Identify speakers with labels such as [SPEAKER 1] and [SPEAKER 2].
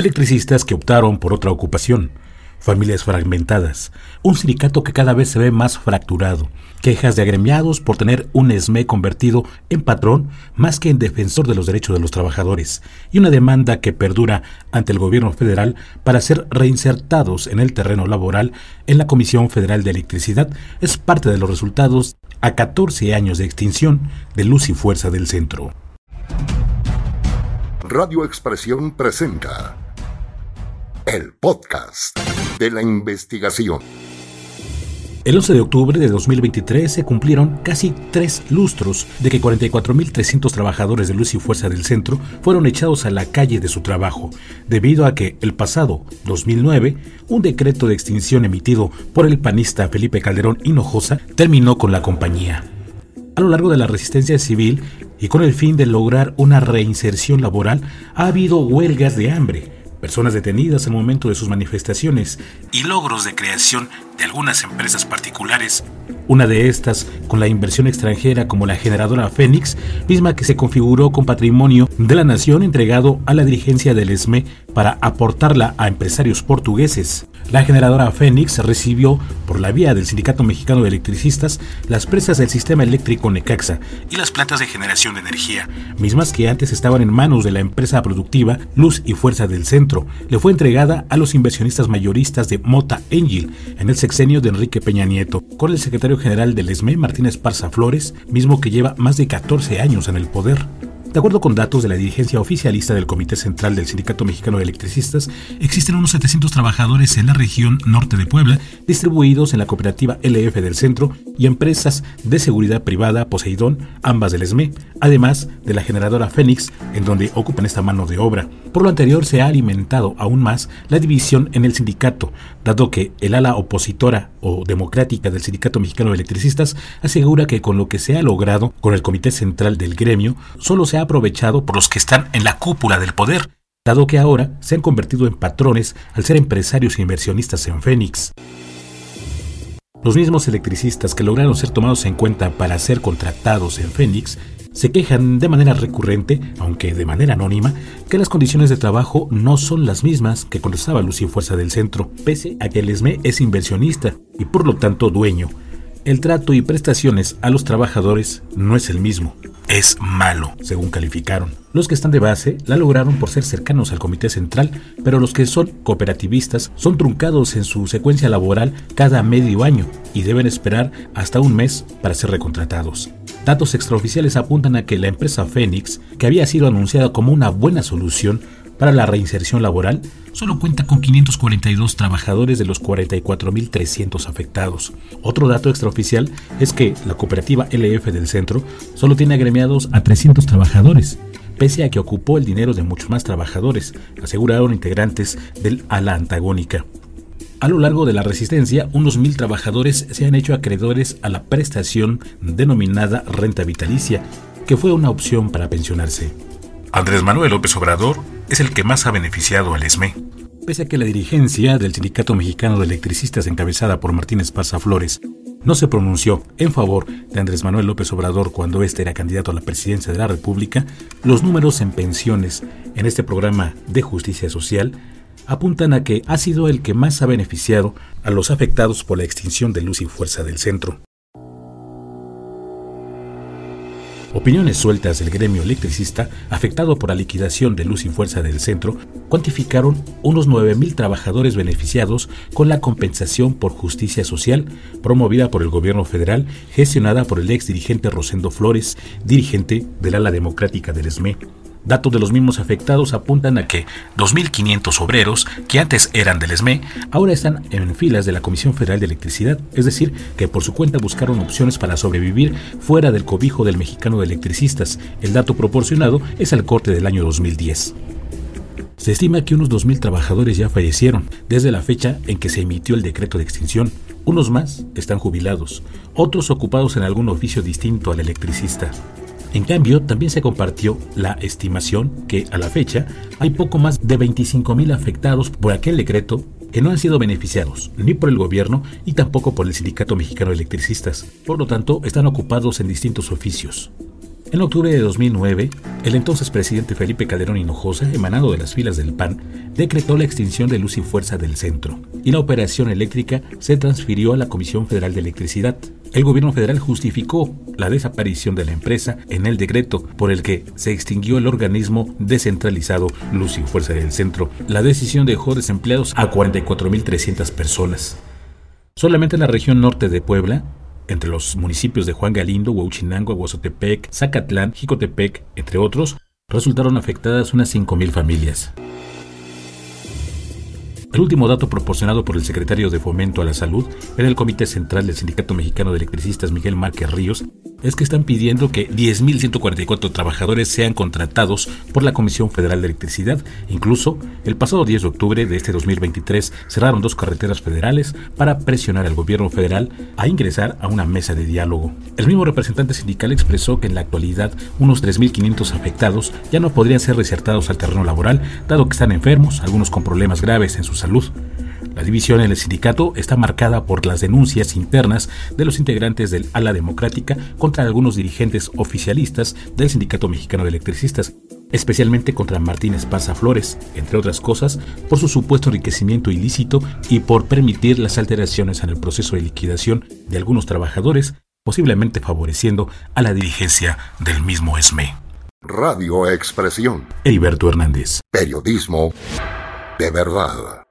[SPEAKER 1] electricistas que optaron por otra ocupación, familias fragmentadas, un sindicato que cada vez se ve más fracturado, quejas de agremiados por tener un ESME convertido en patrón más que en defensor de los derechos de los trabajadores, y una demanda que perdura ante el gobierno federal para ser reinsertados en el terreno laboral en la Comisión Federal de Electricidad es parte de los resultados a 14 años de extinción de Luz y Fuerza del Centro.
[SPEAKER 2] Radio Expresión presenta el podcast de la investigación.
[SPEAKER 1] El 11 de octubre de 2023 se cumplieron casi tres lustros de que 44.300 trabajadores de Luz y Fuerza del Centro fueron echados a la calle de su trabajo, debido a que el pasado 2009 un decreto de extinción emitido por el panista Felipe Calderón Hinojosa terminó con la compañía. A lo largo de la resistencia civil y con el fin de lograr una reinserción laboral, ha habido huelgas de hambre, personas detenidas al momento de sus manifestaciones y logros de creación de algunas empresas particulares. Una de estas con la inversión extranjera como la generadora Fénix, misma que se configuró con patrimonio de la nación entregado a la dirigencia del ESME para aportarla a empresarios portugueses. La generadora Fénix recibió, por la vía del Sindicato Mexicano de Electricistas, las presas del sistema eléctrico Necaxa y las plantas de generación de energía, mismas que antes estaban en manos de la empresa productiva Luz y Fuerza del Centro. Le fue entregada a los inversionistas mayoristas de Mota Engil en el sexenio de Enrique Peña Nieto, con el secretario general del ESME, Martínez Parza Flores, mismo que lleva más de 14 años en el poder. De acuerdo con datos de la dirigencia oficialista del Comité Central del Sindicato Mexicano de Electricistas, existen unos 700 trabajadores en la región norte de Puebla, distribuidos en la cooperativa LF del centro y empresas de seguridad privada Poseidón, ambas del ESME, además de la generadora Fénix, en donde ocupan esta mano de obra. Por lo anterior, se ha alimentado aún más la división en el sindicato, dado que el ala opositora o democrática del Sindicato Mexicano de Electricistas asegura que con lo que se ha logrado con el Comité Central del gremio, solo se ha aprovechado por los que están en la cúpula del poder, dado que ahora se han convertido en patrones al ser empresarios e inversionistas en Fénix. Los mismos electricistas que lograron ser tomados en cuenta para ser contratados en Fénix se quejan de manera recurrente, aunque de manera anónima, que las condiciones de trabajo no son las mismas que cuando estaba Luz y Fuerza del Centro, pese a que el ESME es inversionista y por lo tanto dueño. El trato y prestaciones a los trabajadores no es el mismo es malo, según calificaron. Los que están de base la lograron por ser cercanos al Comité Central, pero los que son cooperativistas son truncados en su secuencia laboral cada medio año y deben esperar hasta un mes para ser recontratados. Datos extraoficiales apuntan a que la empresa Fénix, que había sido anunciada como una buena solución, para la reinserción laboral, solo cuenta con 542 trabajadores de los 44.300 afectados. Otro dato extraoficial es que la cooperativa LF del centro solo tiene agremiados a 300 trabajadores, pese a que ocupó el dinero de muchos más trabajadores, aseguraron integrantes del ala antagónica. A lo largo de la resistencia, unos mil trabajadores se han hecho acreedores a la prestación denominada renta vitalicia, que fue una opción para pensionarse. Andrés Manuel López Obrador es el que más ha beneficiado al ESME. Pese a que la dirigencia del Sindicato Mexicano de Electricistas encabezada por Martínez Pasa Flores no se pronunció en favor de Andrés Manuel López Obrador cuando éste era candidato a la presidencia de la República, los números en pensiones en este programa de justicia social apuntan a que ha sido el que más ha beneficiado a los afectados por la extinción de luz y fuerza del centro. Opiniones sueltas del gremio electricista afectado por la liquidación de luz y fuerza del centro cuantificaron unos 9.000 trabajadores beneficiados con la compensación por justicia social promovida por el gobierno federal, gestionada por el ex dirigente Rosendo Flores, dirigente del ala democrática del ESME. Datos de los mismos afectados apuntan a que 2.500 obreros, que antes eran del ESME, ahora están en filas de la Comisión Federal de Electricidad, es decir, que por su cuenta buscaron opciones para sobrevivir fuera del cobijo del mexicano de electricistas. El dato proporcionado es al corte del año 2010. Se estima que unos 2.000 trabajadores ya fallecieron desde la fecha en que se emitió el decreto de extinción. Unos más están jubilados, otros ocupados en algún oficio distinto al electricista. En cambio, también se compartió la estimación que a la fecha hay poco más de 25.000 afectados por aquel decreto que no han sido beneficiados ni por el gobierno y tampoco por el Sindicato Mexicano de Electricistas. Por lo tanto, están ocupados en distintos oficios. En octubre de 2009, el entonces presidente Felipe Calderón Hinojosa, emanado de las filas del PAN, decretó la extinción de luz y fuerza del centro, y la operación eléctrica se transfirió a la Comisión Federal de Electricidad. El gobierno federal justificó la desaparición de la empresa en el decreto por el que se extinguió el organismo descentralizado Luz y Fuerza del Centro. La decisión dejó desempleados a 44.300 personas. Solamente en la región norte de Puebla, entre los municipios de Juan Galindo, Huachinango, Huazotepec, Zacatlán, Jicotepec, entre otros, resultaron afectadas unas 5.000 familias. El último dato proporcionado por el secretario de Fomento a la Salud en el Comité Central del Sindicato Mexicano de Electricistas Miguel Márquez Ríos es que están pidiendo que 10.144 trabajadores sean contratados por la Comisión Federal de Electricidad. Incluso, el pasado 10 de octubre de este 2023 cerraron dos carreteras federales para presionar al gobierno federal a ingresar a una mesa de diálogo. El mismo representante sindical expresó que en la actualidad unos 3.500 afectados ya no podrían ser resertados al terreno laboral, dado que están enfermos, algunos con problemas graves en su salud. La división en el sindicato está marcada por las denuncias internas de los integrantes del ala democrática contra algunos dirigentes oficialistas del Sindicato Mexicano de Electricistas, especialmente contra Martín Esparza Flores, entre otras cosas, por su supuesto enriquecimiento ilícito y por permitir las alteraciones en el proceso de liquidación de algunos trabajadores, posiblemente favoreciendo a la dirigencia del mismo ESME.
[SPEAKER 2] Radio Expresión.
[SPEAKER 1] Heriberto Hernández.
[SPEAKER 2] Periodismo de verdad.